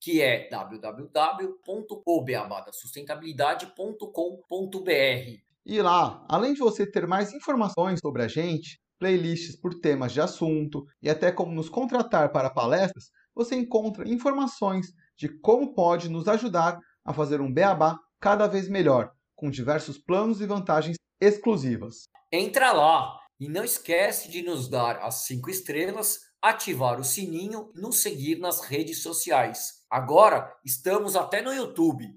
que é www.obeabadasustentabilidade.com.br. E lá, além de você ter mais informações sobre a gente, playlists por temas de assunto e até como nos contratar para palestras, você encontra informações de como pode nos ajudar a fazer um beabá cada vez melhor, com diversos planos e vantagens exclusivas. Entra lá e não esquece de nos dar as cinco estrelas, ativar o sininho e nos seguir nas redes sociais. Agora estamos até no YouTube.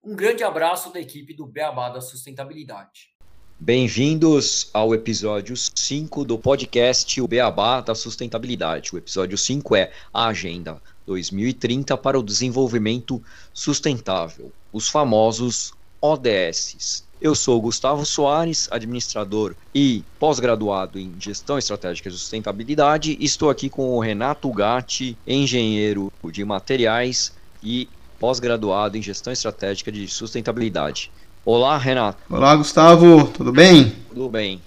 Um grande abraço da equipe do Beabá da Sustentabilidade. Bem-vindos ao episódio 5 do podcast O Beabá da Sustentabilidade. O episódio 5 é a Agenda 2030 para o Desenvolvimento Sustentável, os famosos ODSs. Eu sou Gustavo Soares, administrador e pós-graduado em Gestão Estratégica de Sustentabilidade. Estou aqui com o Renato Gatti, engenheiro de materiais e pós-graduado em Gestão Estratégica de Sustentabilidade. Olá, Renato. Olá, Gustavo, tudo bem? Tudo bem.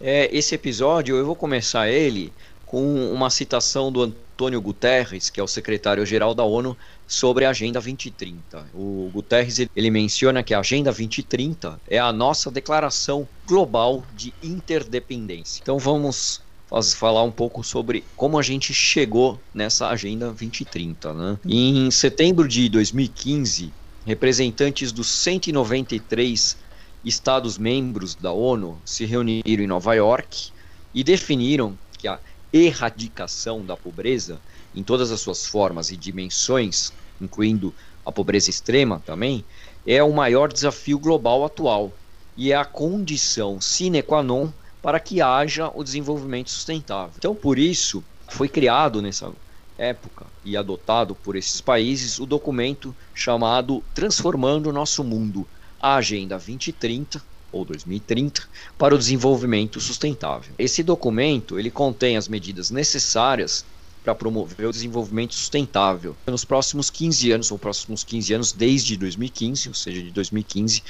É, esse episódio eu vou começar ele com uma citação do Antônio Guterres, que é o secretário-geral da ONU, sobre a Agenda 2030. O Guterres ele menciona que a Agenda 2030 é a nossa declaração global de interdependência. Então vamos falar um pouco sobre como a gente chegou nessa Agenda 2030. Né? Em setembro de 2015, representantes dos 193 Estados-membros da ONU se reuniram em Nova York e definiram que a erradicação da pobreza em todas as suas formas e dimensões, incluindo a pobreza extrema também, é o maior desafio global atual e é a condição sine qua non para que haja o desenvolvimento sustentável. Então, por isso, foi criado nessa época e adotado por esses países o documento chamado Transformando o Nosso Mundo, a Agenda 2030, ou 2030 para o desenvolvimento sustentável. Esse documento ele contém as medidas necessárias para promover o desenvolvimento sustentável nos próximos 15 anos, ou próximos 15 anos desde 2015, ou seja, de 2015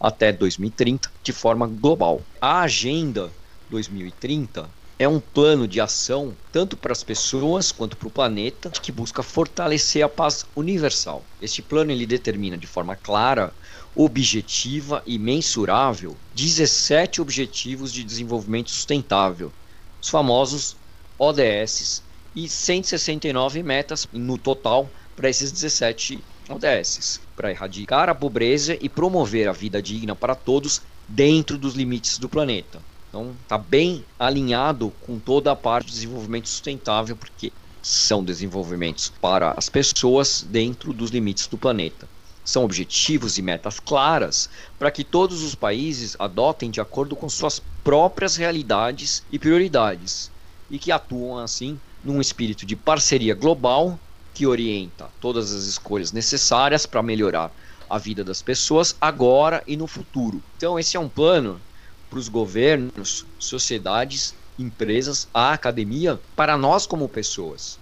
até 2030, de forma global. A Agenda 2030 é um plano de ação tanto para as pessoas quanto para o planeta que busca fortalecer a paz universal. Este plano ele determina de forma clara objetiva e mensurável 17 Objetivos de Desenvolvimento Sustentável, os famosos ODS, e 169 metas no total para esses 17 ODS, para erradicar a pobreza e promover a vida digna para todos dentro dos limites do planeta. Então, está bem alinhado com toda a parte de desenvolvimento sustentável, porque são desenvolvimentos para as pessoas dentro dos limites do planeta. São objetivos e metas claras para que todos os países adotem de acordo com suas próprias realidades e prioridades e que atuam assim num espírito de parceria global que orienta todas as escolhas necessárias para melhorar a vida das pessoas agora e no futuro. Então, esse é um plano para os governos, sociedades, empresas, a academia, para nós como pessoas.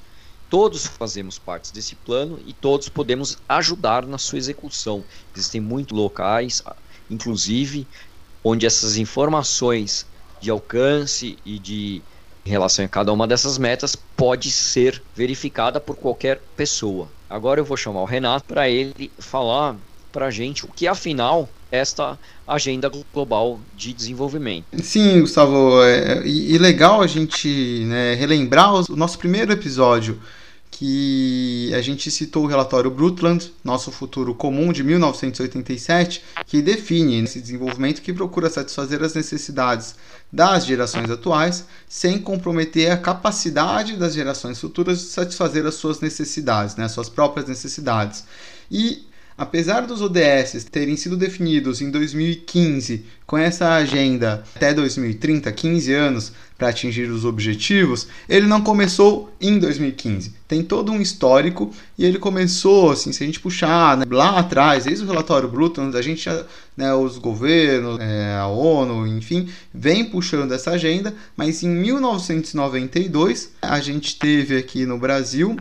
Todos fazemos parte desse plano e todos podemos ajudar na sua execução. Existem muitos locais, inclusive, onde essas informações de alcance e de em relação a cada uma dessas metas pode ser verificada por qualquer pessoa. Agora eu vou chamar o Renato para ele falar para a gente o que afinal esta agenda global de desenvolvimento. Sim, Gustavo, é, e, legal a gente né, relembrar o nosso primeiro episódio que a gente citou o relatório Brundtland, Nosso Futuro Comum, de 1987, que define esse desenvolvimento que procura satisfazer as necessidades das gerações atuais, sem comprometer a capacidade das gerações futuras de satisfazer as suas necessidades, né, as suas próprias necessidades. E apesar dos ODS terem sido definidos em 2015 com essa agenda até 2030, 15 anos para atingir os objetivos, ele não começou em 2015. Tem todo um histórico e ele começou, assim, se a gente puxar né, lá atrás, desde o relatório Bruton, a gente, né, os governos, é, a ONU, enfim, vem puxando essa agenda, mas em 1992 a gente teve aqui no Brasil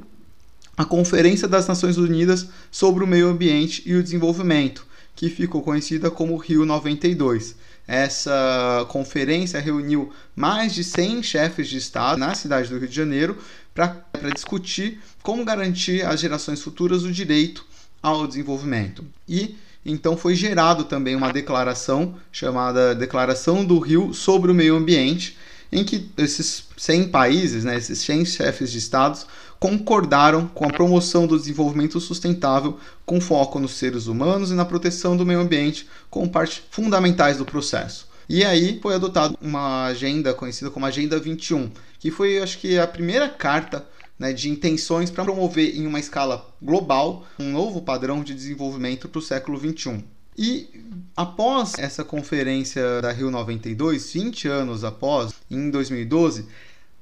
a Conferência das Nações Unidas sobre o Meio Ambiente e o Desenvolvimento, que ficou conhecida como Rio 92. Essa conferência reuniu mais de 100 chefes de Estado na cidade do Rio de Janeiro para discutir como garantir às gerações futuras o direito ao desenvolvimento. E então foi gerado também uma declaração chamada Declaração do Rio sobre o Meio Ambiente, em que esses 100 países, né, esses 100 chefes de estados, concordaram com a promoção do desenvolvimento sustentável com foco nos seres humanos e na proteção do meio ambiente como parte fundamentais do processo. E aí foi adotada uma agenda conhecida como Agenda 21, que foi, acho que, a primeira carta né, de intenções para promover em uma escala global um novo padrão de desenvolvimento para o século 21. E após essa conferência da Rio 92, 20 anos após, em 2012,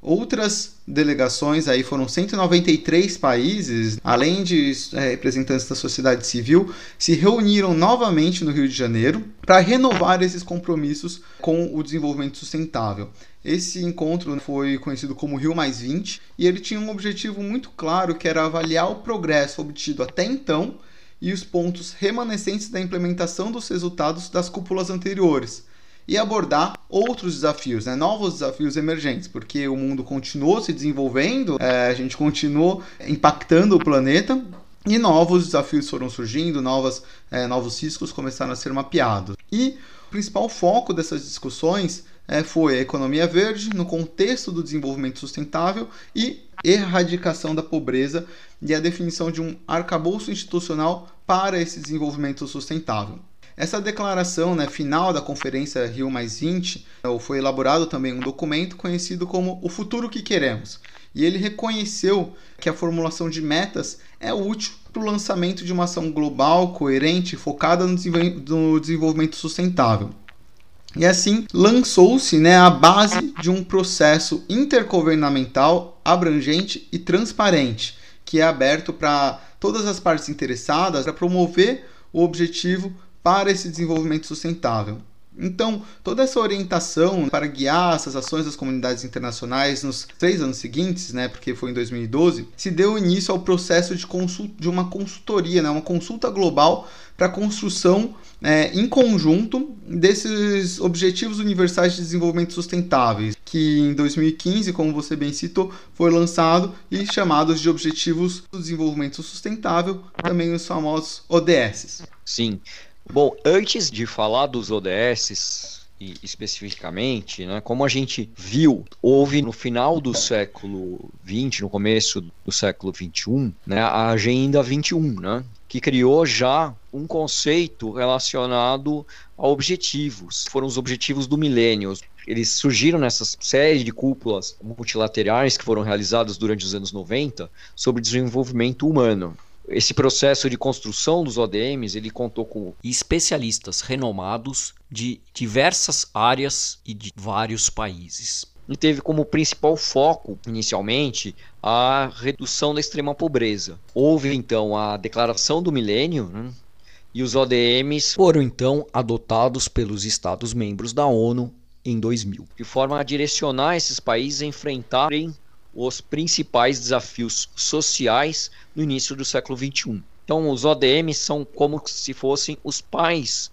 outras delegações, aí foram 193 países, além de é, representantes da sociedade civil, se reuniram novamente no Rio de Janeiro para renovar esses compromissos com o desenvolvimento sustentável. Esse encontro foi conhecido como Rio Mais 20 e ele tinha um objetivo muito claro que era avaliar o progresso obtido até então e os pontos remanescentes da implementação dos resultados das cúpulas anteriores e abordar outros desafios, né? novos desafios emergentes, porque o mundo continuou se desenvolvendo, é, a gente continuou impactando o planeta e novos desafios foram surgindo, novas, é, novos riscos começaram a ser mapeados. E o principal foco dessas discussões é, foi a economia verde no contexto do desenvolvimento sustentável e erradicação da pobreza e a definição de um arcabouço institucional para esse desenvolvimento sustentável. Essa declaração né, final da Conferência Rio foi elaborado também um documento conhecido como O Futuro que Queremos. E ele reconheceu que a formulação de metas é útil para o lançamento de uma ação global, coerente, focada no desenvolvimento sustentável. E assim lançou-se né, a base de um processo intergovernamental abrangente e transparente, que é aberto para todas as partes interessadas para promover o objetivo para esse desenvolvimento sustentável. Então, toda essa orientação para guiar essas ações das comunidades internacionais nos três anos seguintes, né, porque foi em 2012, se deu início ao processo de, de uma consultoria, né, uma consulta global para a construção é, em conjunto desses Objetivos Universais de Desenvolvimento Sustentáveis, que em 2015, como você bem citou, foi lançado e chamados de Objetivos do Desenvolvimento Sustentável, também os famosos ODS. Sim. Bom, antes de falar dos ODS especificamente, né, como a gente viu, houve no final do século XX, no começo do século XXI, né, a Agenda 21, né, que criou já um conceito relacionado a objetivos. Foram os objetivos do milênio. Eles surgiram nessa série de cúpulas multilaterais que foram realizadas durante os anos 90 sobre desenvolvimento humano. Esse processo de construção dos ODMs, ele contou com especialistas renomados de diversas áreas e de vários países. E teve como principal foco, inicialmente, a redução da extrema pobreza. Houve então a Declaração do Milênio, né? e os ODMs foram então adotados pelos Estados-membros da ONU em 2000, de forma a direcionar esses países a enfrentarem os principais desafios sociais no início do século XXI. Então, os ODMs são como se fossem os pais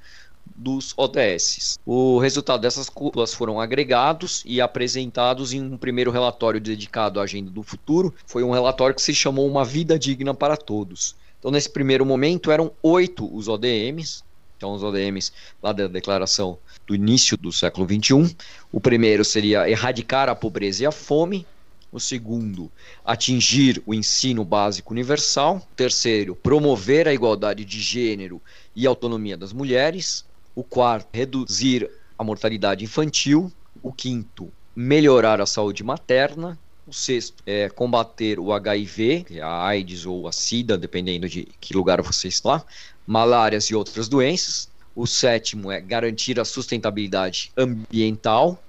dos ODS. O resultado dessas cúpulas foram agregados e apresentados em um primeiro relatório dedicado à agenda do futuro. Foi um relatório que se chamou Uma Vida Digna para Todos. Então, nesse primeiro momento, eram oito os ODMs. Então, os ODMs lá da declaração do início do século XXI. O primeiro seria erradicar a pobreza e a fome. O segundo, atingir o ensino básico universal. O terceiro, promover a igualdade de gênero e autonomia das mulheres. O quarto, reduzir a mortalidade infantil. O quinto, melhorar a saúde materna. O sexto é combater o HIV, é a AIDS ou a SIDA, dependendo de que lugar você está. malárias e outras doenças. O sétimo é garantir a sustentabilidade ambiental.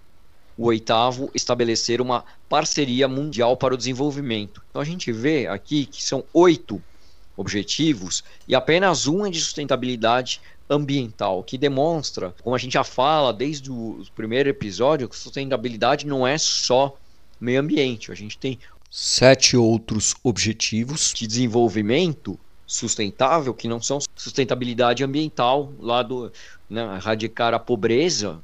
O oitavo, estabelecer uma parceria mundial para o desenvolvimento. Então a gente vê aqui que são oito objetivos e apenas um é de sustentabilidade ambiental, que demonstra, como a gente já fala desde o primeiro episódio, que sustentabilidade não é só meio ambiente. A gente tem sete outros objetivos de desenvolvimento sustentável que não são sustentabilidade ambiental lá do né, erradicar a pobreza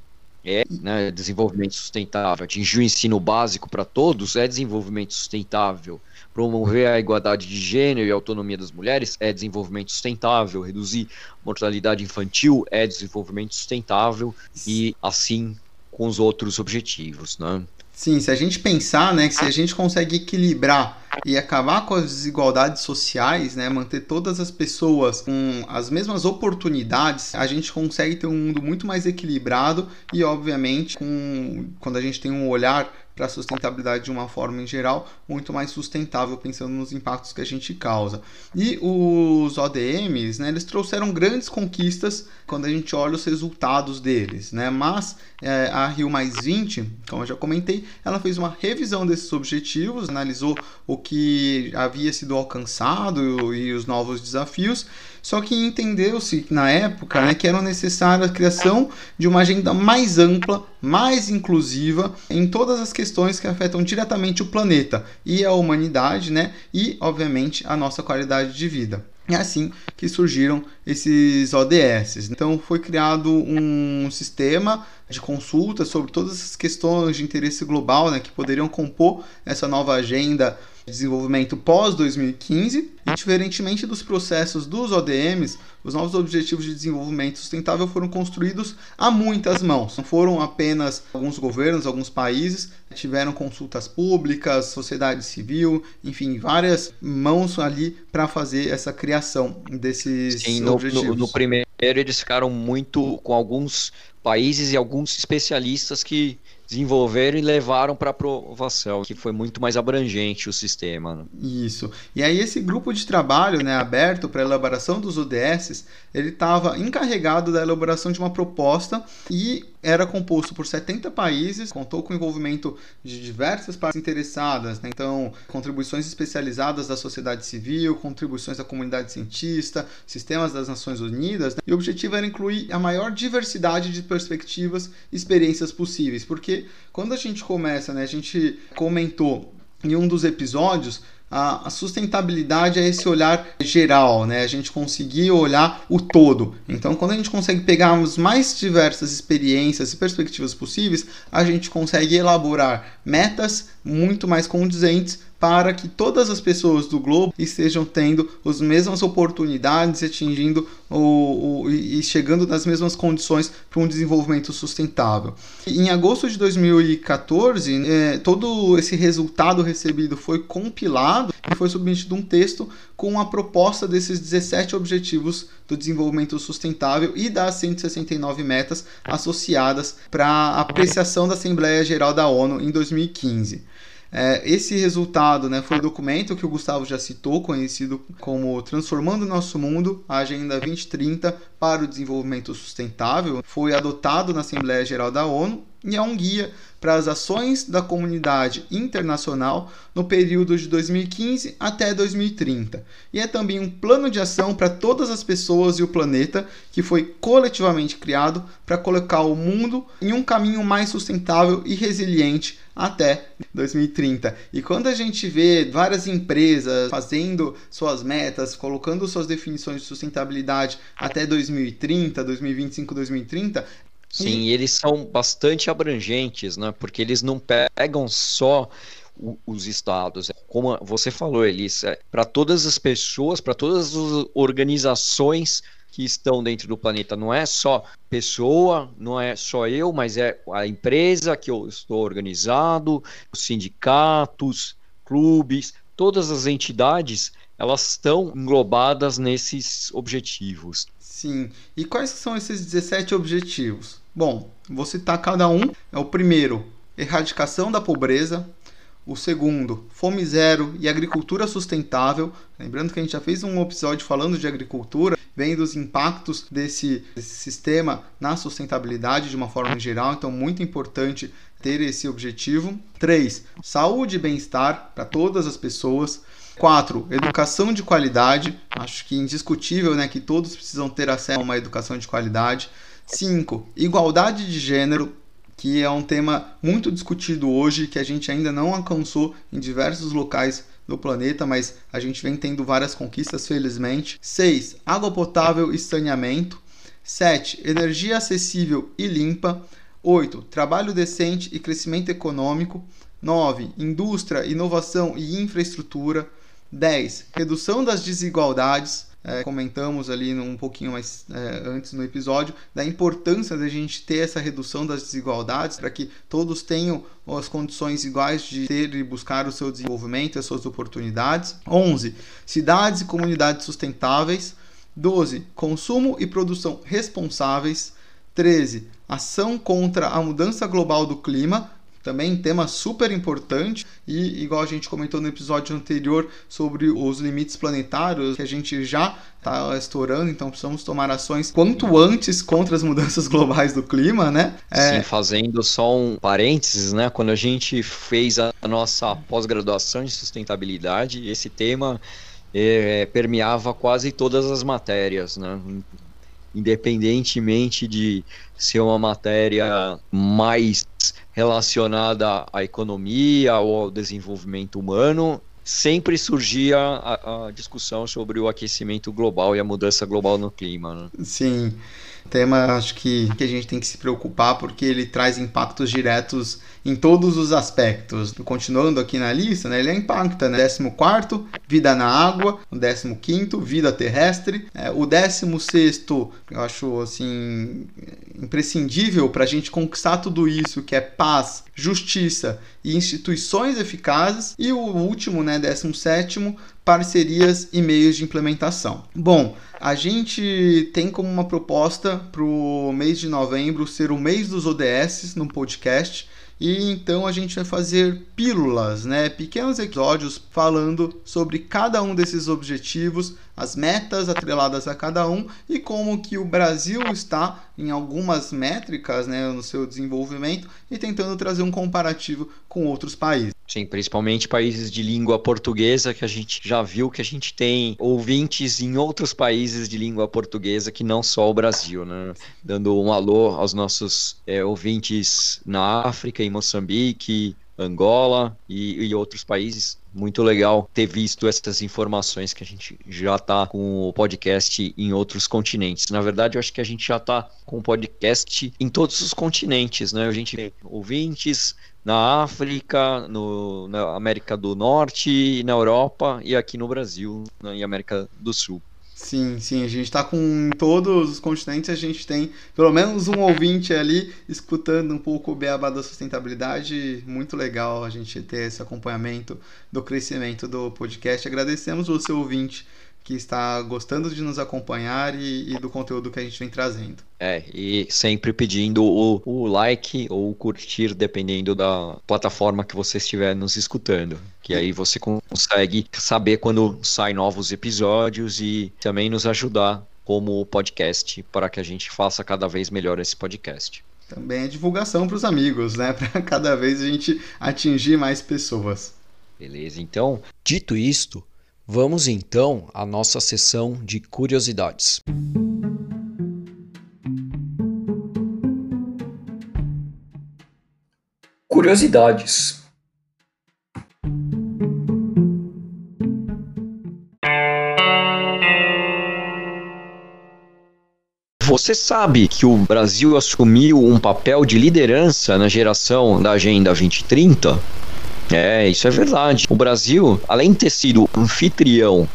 é né, desenvolvimento sustentável atingir o ensino básico para todos é desenvolvimento sustentável promover a igualdade de gênero e autonomia das mulheres é desenvolvimento sustentável, reduzir mortalidade infantil é desenvolvimento sustentável e assim com os outros objetivos, né? Sim, se a gente pensar, né, que se a gente consegue equilibrar e acabar com as desigualdades sociais, né, manter todas as pessoas com as mesmas oportunidades, a gente consegue ter um mundo muito mais equilibrado e, obviamente, com, quando a gente tem um olhar para a sustentabilidade de uma forma em geral, muito mais sustentável, pensando nos impactos que a gente causa. E os ODMs, né, eles trouxeram grandes conquistas quando a gente olha os resultados deles, né? Mas é, a Rio Mais 20, como eu já comentei, ela fez uma revisão desses objetivos, analisou o que havia sido alcançado e os novos desafios só que entendeu-se na época né, que era necessária a criação de uma agenda mais ampla, mais inclusiva em todas as questões que afetam diretamente o planeta e a humanidade, né, e obviamente a nossa qualidade de vida. É assim que surgiram esses ODS. Então foi criado um sistema de consulta sobre todas as questões de interesse global né, que poderiam compor essa nova agenda desenvolvimento pós 2015 e diferentemente dos processos dos ODMs, os novos objetivos de desenvolvimento sustentável foram construídos a muitas mãos. Não foram apenas alguns governos, alguns países tiveram consultas públicas, sociedade civil, enfim, várias mãos ali para fazer essa criação desses Sim, no, objetivos. No, no primeiro eles ficaram muito com alguns países e alguns especialistas que desenvolveram e levaram para aprovação, que foi muito mais abrangente o sistema. Né? Isso. E aí esse grupo de trabalho, né, aberto para elaboração dos ODS, ele estava encarregado da elaboração de uma proposta e era composto por 70 países, contou com o envolvimento de diversas partes interessadas, né? então contribuições especializadas da sociedade civil, contribuições da comunidade cientista, sistemas das Nações Unidas, né? e o objetivo era incluir a maior diversidade de perspectivas experiências possíveis, porque quando a gente começa, né, a gente comentou em um dos episódios a, sustentabilidade é esse olhar geral, né? A gente conseguir olhar o todo. Então, quando a gente consegue pegar as mais diversas experiências e perspectivas possíveis, a gente consegue elaborar metas muito mais condizentes para que todas as pessoas do globo estejam tendo as mesmas oportunidades, atingindo o, o, e chegando nas mesmas condições para um desenvolvimento sustentável. Em agosto de 2014, é, todo esse resultado recebido foi compilado e foi submetido um texto com a proposta desses 17 objetivos do desenvolvimento sustentável e das 169 metas associadas para apreciação da Assembleia Geral da ONU em 2015. É, esse resultado né, foi o documento que o Gustavo já citou, conhecido como Transformando o Nosso Mundo, a Agenda 2030 para o Desenvolvimento Sustentável. Foi adotado na Assembleia Geral da ONU e é um guia para as ações da comunidade internacional no período de 2015 até 2030. E é também um plano de ação para todas as pessoas e o planeta que foi coletivamente criado para colocar o mundo em um caminho mais sustentável e resiliente até 2030. E quando a gente vê várias empresas fazendo suas metas, colocando suas definições de sustentabilidade até 2030, 2025, 2030, Sim, e... eles são bastante abrangentes, né? Porque eles não pegam só os estados. Como você falou, Elis, é para todas as pessoas, para todas as organizações que estão dentro do planeta. Não é só pessoa, não é só eu, mas é a empresa que eu estou organizado, os sindicatos, clubes, todas as entidades, elas estão englobadas nesses objetivos. Sim. E quais são esses 17 objetivos? Bom, vou citar cada um. É o primeiro, erradicação da pobreza. O segundo, fome zero e agricultura sustentável. Lembrando que a gente já fez um episódio falando de agricultura, vendo os impactos desse, desse sistema na sustentabilidade de uma forma geral, então muito importante ter esse objetivo. 3. Saúde e bem-estar para todas as pessoas. 4. Educação de qualidade. Acho que indiscutível né, que todos precisam ter acesso a uma educação de qualidade. 5. Igualdade de gênero que é um tema muito discutido hoje, que a gente ainda não alcançou em diversos locais do planeta, mas a gente vem tendo várias conquistas, felizmente. 6. Água potável e saneamento. 7. Energia acessível e limpa. 8. Trabalho decente e crescimento econômico. 9. Indústria, inovação e infraestrutura. 10. Redução das desigualdades é, comentamos ali um pouquinho mais é, antes no episódio, da importância da gente ter essa redução das desigualdades para que todos tenham as condições iguais de ter e buscar o seu desenvolvimento, as suas oportunidades. 11. Cidades e comunidades sustentáveis. 12. Consumo e produção responsáveis. 13. Ação contra a mudança global do clima, também tema super importante e igual a gente comentou no episódio anterior sobre os limites planetários que a gente já está estourando, então precisamos tomar ações quanto antes contra as mudanças globais do clima, né? É... Sim, fazendo só um parênteses, né? Quando a gente fez a nossa pós-graduação de sustentabilidade, esse tema é, permeava quase todas as matérias, né? Independentemente de ser uma matéria mais relacionada à economia ou ao desenvolvimento humano, sempre surgia a, a, discussão sobre o aquecimento global e a mudança global no clima. Né? Sim, tema acho que, que a gente tem que se preocupar porque ele traz impactos diretos em todos os aspectos. Continuando aqui na lista, né, ele impacta, né? 14 vida na água, o 15 vida terrestre, é, o 16 eu acho assim imprescindível para a gente conquistar tudo isso, que é paz, justiça e instituições eficazes, e o último, né, 17 parcerias e meios de implementação. Bom, a gente tem como uma proposta para o mês de novembro ser o mês dos ODS no podcast. E então a gente vai fazer pílulas, né? Pequenos episódios falando sobre cada um desses objetivos, as metas atreladas a cada um e como que o Brasil está em algumas métricas, né, no seu desenvolvimento e tentando trazer um comparativo com outros países. Sim, principalmente países de língua portuguesa, que a gente já viu que a gente tem ouvintes em outros países de língua portuguesa que não só o Brasil, né? Dando um alô aos nossos é, ouvintes na África, em Moçambique, Angola e, e, outros países. Muito legal ter visto essas informações que a gente já está com o podcast em outros continentes. Na verdade, eu acho que a gente já está com o podcast em todos os continentes, né? A gente tem ouvintes na África, no, na América do Norte, na Europa e aqui no Brasil, né, América do Sul. Sim, sim, a gente está com todos os continentes, a gente tem pelo menos um ouvinte ali escutando um pouco o beabá da sustentabilidade. Muito legal a gente ter esse acompanhamento do crescimento do podcast. Agradecemos seu ouvinte que está gostando de nos acompanhar e, e, do conteúdo que a gente vem trazendo. É, e sempre pedindo o, o like ou o curtir, dependendo da plataforma que você estiver nos escutando. Que aí você consegue saber quando saem novos episódios e também nos ajudar como podcast para que a gente faça cada vez melhor esse podcast. Também é divulgação para os amigos, né? Para cada vez a gente atingir mais pessoas. Beleza, então, dito isto, Vamos então à nossa sessão de curiosidades. Curiosidades. Você sabe que o Brasil assumiu um papel de liderança na geração da Agenda 2030? É, isso é verdade. O Brasil, além de ter sido anfitrião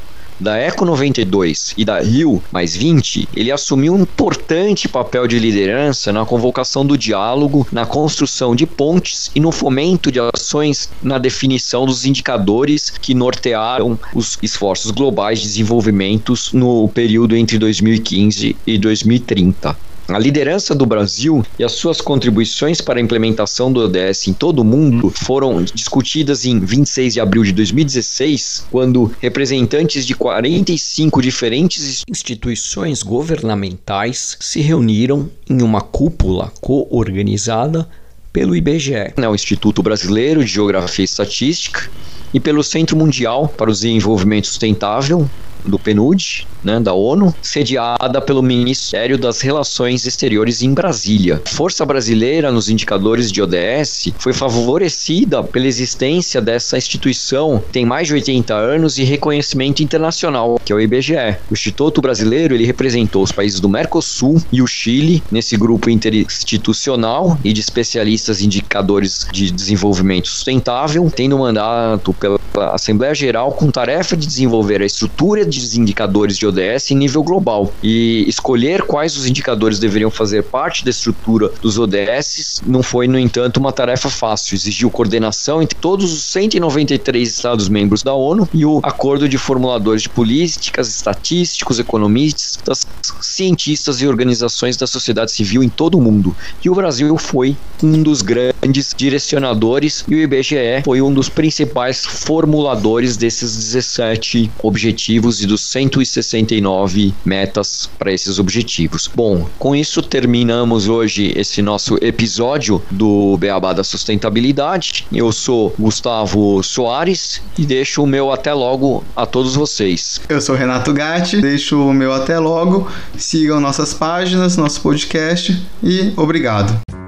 da Eco 92 e da Rio mais 20, ele assumiu um importante papel de liderança na convocação do diálogo, na construção de pontes e no fomento de ações na definição dos indicadores que nortearam os esforços globais de desenvolvimento no período entre 2015 e 2030. A liderança do Brasil e as suas contribuições para a implementação do ODS em todo o mundo foram discutidas em 26 de abril de 2016, quando representantes de 45 diferentes instituições governamentais se reuniram em uma cúpula co-organizada pelo IBGE, né, o Instituto Brasileiro de Geografia e Estatística, e pelo Centro Mundial para o Desenvolvimento Sustentável, do PNUD, né, da ONU, sediada pelo Ministério das Relações Exteriores em Brasília. Força brasileira nos indicadores de ODS foi favorecida pela existência dessa instituição, tem mais de 80 anos e reconhecimento internacional, que é o IBGE. O Instituto Brasileiro ele representou os países do Mercosul e o Chile nesse grupo interinstitucional e de especialistas em indicadores de desenvolvimento sustentável, tendo mandato pela Assembleia Geral com tarefa de desenvolver a estrutura de indicadores de ODS em nível global. E escolher quais os indicadores deveriam fazer parte da estrutura dos ODS não foi, no entanto, uma tarefa fácil. Exigiu coordenação entre todos os 193 Estados-membros da ONU e o acordo de formuladores de políticas, estatísticos, economistas, cientistas e organizações da sociedade civil em todo o mundo. E o Brasil foi um dos grandes direcionadores e o IBGE foi um dos principais formuladores desses 17 objetivos dos 169 metas para esses objetivos. Bom, com isso terminamos hoje esse nosso episódio do Beabá da Sustentabilidade. Eu sou Gustavo Soares e deixo o meu até logo a todos vocês. Eu sou Renato Gatti, deixo o meu até logo. Sigam nossas páginas, nosso podcast e obrigado.